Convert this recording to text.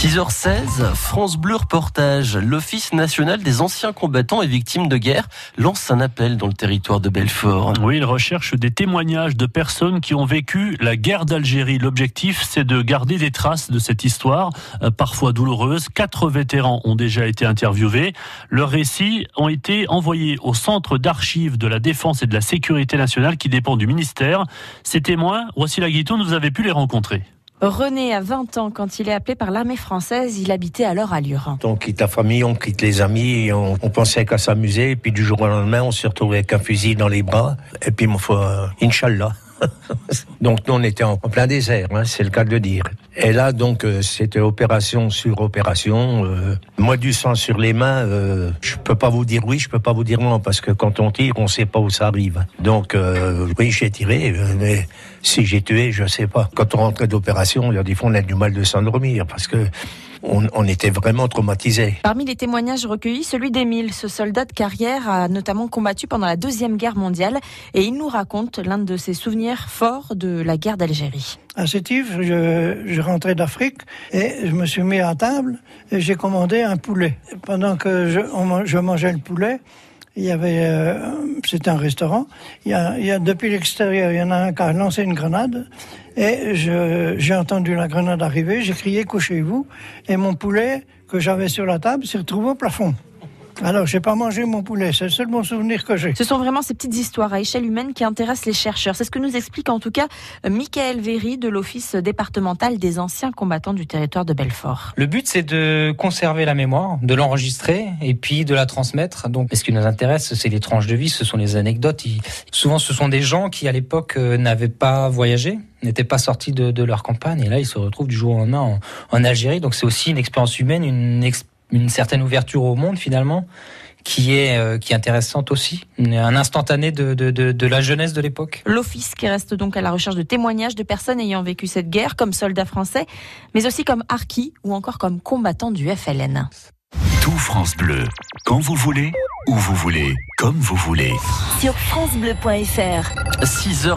6h16, France Bleu reportage. L'Office national des anciens combattants et victimes de guerre lance un appel dans le territoire de Belfort. Oui, il recherche des témoignages de personnes qui ont vécu la guerre d'Algérie. L'objectif, c'est de garder des traces de cette histoire, euh, parfois douloureuse. Quatre vétérans ont déjà été interviewés. Leurs récits ont été envoyés au centre d'archives de la défense et de la sécurité nationale qui dépend du ministère. Ces témoins, voici la guitoune, vous avez pu les rencontrer. René a 20 ans quand il est appelé par l'armée française. Il habitait alors à Lure. On quitte la famille, on quitte les amis, on, pensait qu'à s'amuser. Et puis du jour au lendemain, on se retrouvait avec un fusil dans les bras. Et puis, mon foi, Inch'Allah. donc nous on était en plein désert, hein, c'est le cas de le dire. Et là donc euh, c'était opération sur opération. Euh, moi du sang sur les mains, euh, je peux pas vous dire oui, je peux pas vous dire non parce que quand on tire, on sait pas où ça arrive. Donc euh, oui j'ai tiré, mais si j'ai tué, je sais pas. Quand on rentrait d'opération, il y a des fois on a du mal de s'endormir parce que on, était vraiment traumatisés. Parmi les témoignages recueillis, celui d'Émile, ce soldat de carrière a notamment combattu pendant la Deuxième Guerre mondiale et il nous raconte l'un de ses souvenirs forts de la guerre d'Algérie. À Sétif, je, je rentrais d'Afrique et je me suis mis à table et j'ai commandé un poulet. Pendant que je, je mangeais le poulet, il y avait, euh, c'était un restaurant. Il y a, il y a depuis l'extérieur, il y en a un qui a lancé une grenade et j'ai entendu la grenade arriver. J'ai crié couchez-vous et mon poulet que j'avais sur la table s'est retrouvé au plafond. Alors, j'ai pas mangé mon poulet, c'est le seul bon souvenir que j'ai. Ce sont vraiment ces petites histoires à échelle humaine qui intéressent les chercheurs. C'est ce que nous explique en tout cas Michael Véry de l'Office départemental des anciens combattants du territoire de Belfort. Le but, c'est de conserver la mémoire, de l'enregistrer et puis de la transmettre. Donc, ce qui nous intéresse, c'est les tranches de vie, ce sont les anecdotes. Souvent, ce sont des gens qui, à l'époque, euh, n'avaient pas voyagé, n'étaient pas sortis de, leur campagne et là, ils se retrouvent du jour au lendemain en, en Algérie. Donc, c'est aussi une expérience humaine, une expérience une certaine ouverture au monde finalement qui est euh, qui est intéressante aussi, un instantané de, de, de, la jeunesse de l'époque. L'office qui reste donc à la recherche de témoignages de personnes ayant vécu cette guerre comme soldats français, mais aussi comme harkis ou encore comme combattants du FLN. Tout France Bleu, quand vous voulez, où vous voulez, comme vous voulez. Sur francebleu.fr. 6 h